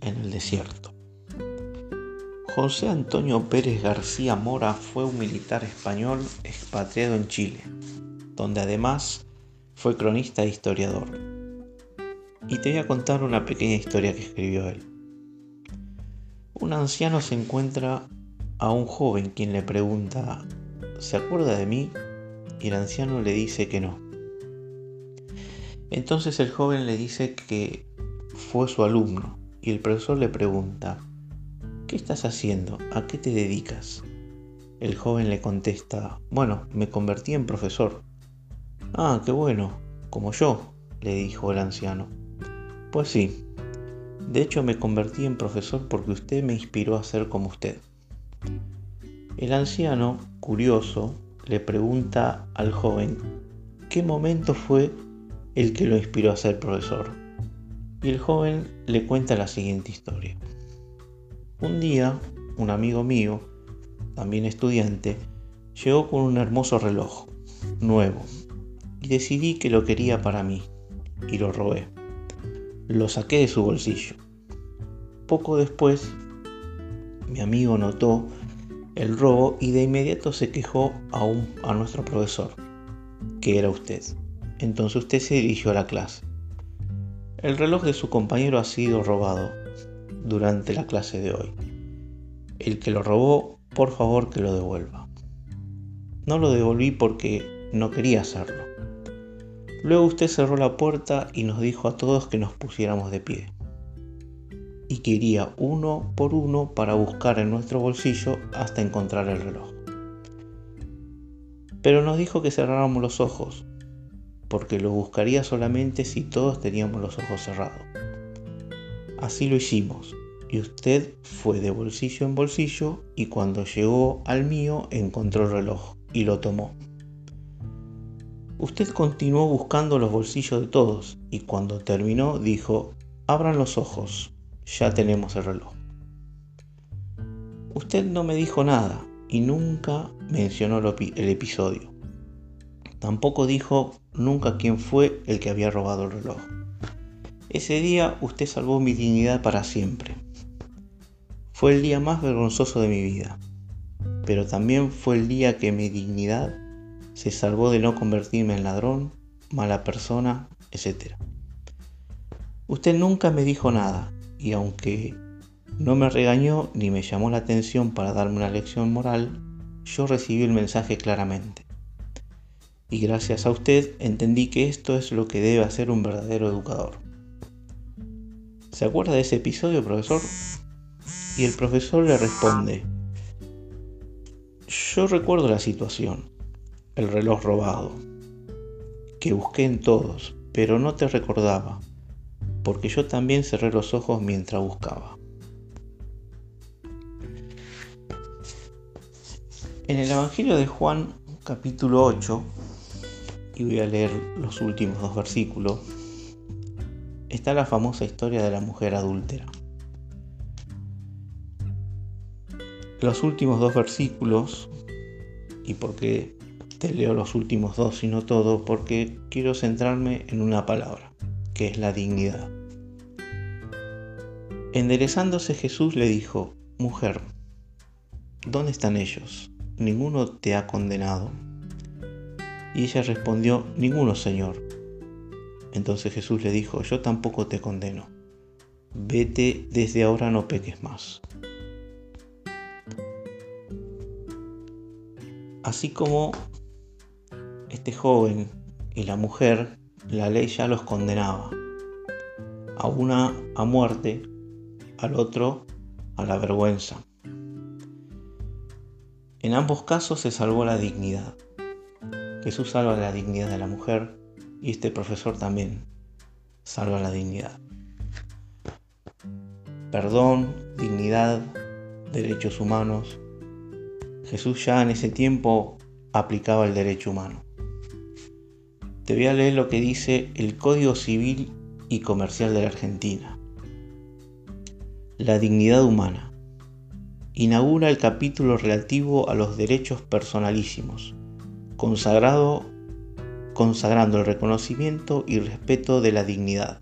En el desierto. José Antonio Pérez García Mora fue un militar español expatriado en Chile, donde además fue cronista e historiador. Y te voy a contar una pequeña historia que escribió él. Un anciano se encuentra a un joven quien le pregunta, ¿se acuerda de mí? Y el anciano le dice que no. Entonces el joven le dice que fue su alumno el profesor le pregunta, ¿qué estás haciendo? ¿A qué te dedicas? El joven le contesta, bueno, me convertí en profesor. Ah, qué bueno, como yo, le dijo el anciano. Pues sí, de hecho me convertí en profesor porque usted me inspiró a ser como usted. El anciano, curioso, le pregunta al joven, ¿qué momento fue el que lo inspiró a ser profesor. Y el joven le cuenta la siguiente historia. Un día, un amigo mío, también estudiante, llegó con un hermoso reloj, nuevo, y decidí que lo quería para mí, y lo robé. Lo saqué de su bolsillo. Poco después, mi amigo notó el robo y de inmediato se quejó a, a nuestro profesor, que era usted. Entonces usted se dirigió a la clase. El reloj de su compañero ha sido robado durante la clase de hoy. El que lo robó, por favor que lo devuelva. No lo devolví porque no quería hacerlo. Luego usted cerró la puerta y nos dijo a todos que nos pusiéramos de pie. Y que iría uno por uno para buscar en nuestro bolsillo hasta encontrar el reloj. Pero nos dijo que cerráramos los ojos porque lo buscaría solamente si todos teníamos los ojos cerrados. Así lo hicimos, y usted fue de bolsillo en bolsillo y cuando llegó al mío encontró el reloj y lo tomó. Usted continuó buscando los bolsillos de todos y cuando terminó dijo, abran los ojos, ya tenemos el reloj. Usted no me dijo nada y nunca mencionó el episodio. Tampoco dijo nunca quién fue el que había robado el reloj. Ese día usted salvó mi dignidad para siempre. Fue el día más vergonzoso de mi vida, pero también fue el día que mi dignidad se salvó de no convertirme en ladrón, mala persona, etc. Usted nunca me dijo nada y aunque no me regañó ni me llamó la atención para darme una lección moral, yo recibí el mensaje claramente y gracias a usted entendí que esto es lo que debe hacer un verdadero educador. ¿Se acuerda de ese episodio, profesor? Y el profesor le responde, yo recuerdo la situación, el reloj robado, que busqué en todos, pero no te recordaba, porque yo también cerré los ojos mientras buscaba. En el Evangelio de Juan capítulo 8 y voy a leer los últimos dos versículos, está la famosa historia de la mujer adúltera. Los últimos dos versículos, y por qué te leo los últimos dos y no todo, porque quiero centrarme en una palabra, que es la dignidad. Enderezándose Jesús le dijo, Mujer, ¿dónde están ellos? ¿Ninguno te ha condenado? Y ella respondió, Ninguno, Señor. Entonces Jesús le dijo, Yo tampoco te condeno. Vete, desde ahora no peques más. Así como este joven y la mujer, la ley ya los condenaba. A una a muerte, al otro a la vergüenza. En ambos casos se salvó la dignidad. Jesús salva la dignidad de la mujer y este profesor también salva la dignidad. Perdón, dignidad, derechos humanos. Jesús ya en ese tiempo aplicaba el derecho humano. Te voy a leer lo que dice el Código Civil y Comercial de la Argentina. La dignidad humana. Inaugura el capítulo relativo a los derechos personalísimos consagrado, consagrando el reconocimiento y respeto de la dignidad.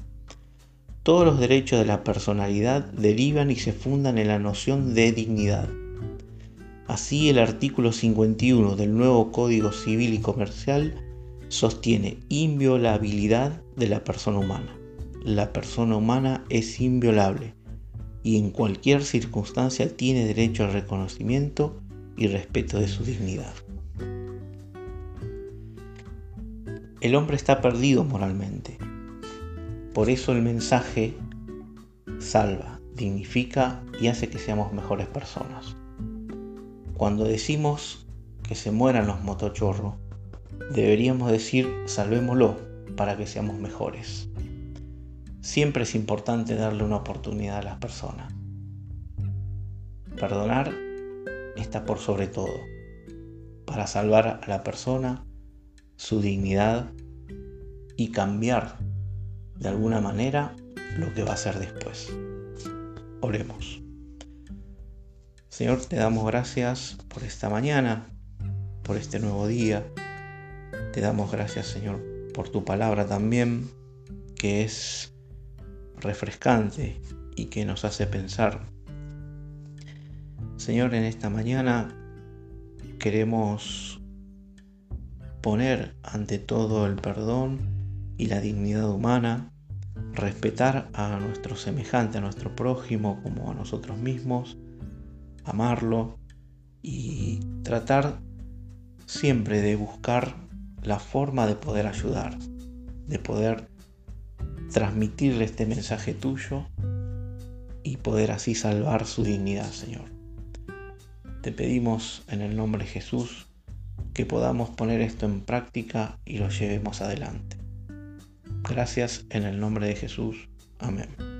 Todos los derechos de la personalidad derivan y se fundan en la noción de dignidad. Así el artículo 51 del nuevo Código Civil y Comercial sostiene inviolabilidad de la persona humana. La persona humana es inviolable y en cualquier circunstancia tiene derecho al reconocimiento y respeto de su dignidad. El hombre está perdido moralmente. Por eso el mensaje salva, dignifica y hace que seamos mejores personas. Cuando decimos que se mueran los motochorros, deberíamos decir salvémoslo para que seamos mejores. Siempre es importante darle una oportunidad a las personas. Perdonar está por sobre todo, para salvar a la persona, su dignidad y cambiar de alguna manera lo que va a ser después. Oremos. Señor, te damos gracias por esta mañana, por este nuevo día. Te damos gracias, Señor, por tu palabra también, que es refrescante y que nos hace pensar. Señor, en esta mañana queremos poner ante todo el perdón y la dignidad humana, respetar a nuestro semejante, a nuestro prójimo como a nosotros mismos, amarlo y tratar siempre de buscar la forma de poder ayudar, de poder transmitirle este mensaje tuyo y poder así salvar su dignidad, Señor. Te pedimos en el nombre de Jesús que podamos poner esto en práctica y lo llevemos adelante. Gracias en el nombre de Jesús. Amén.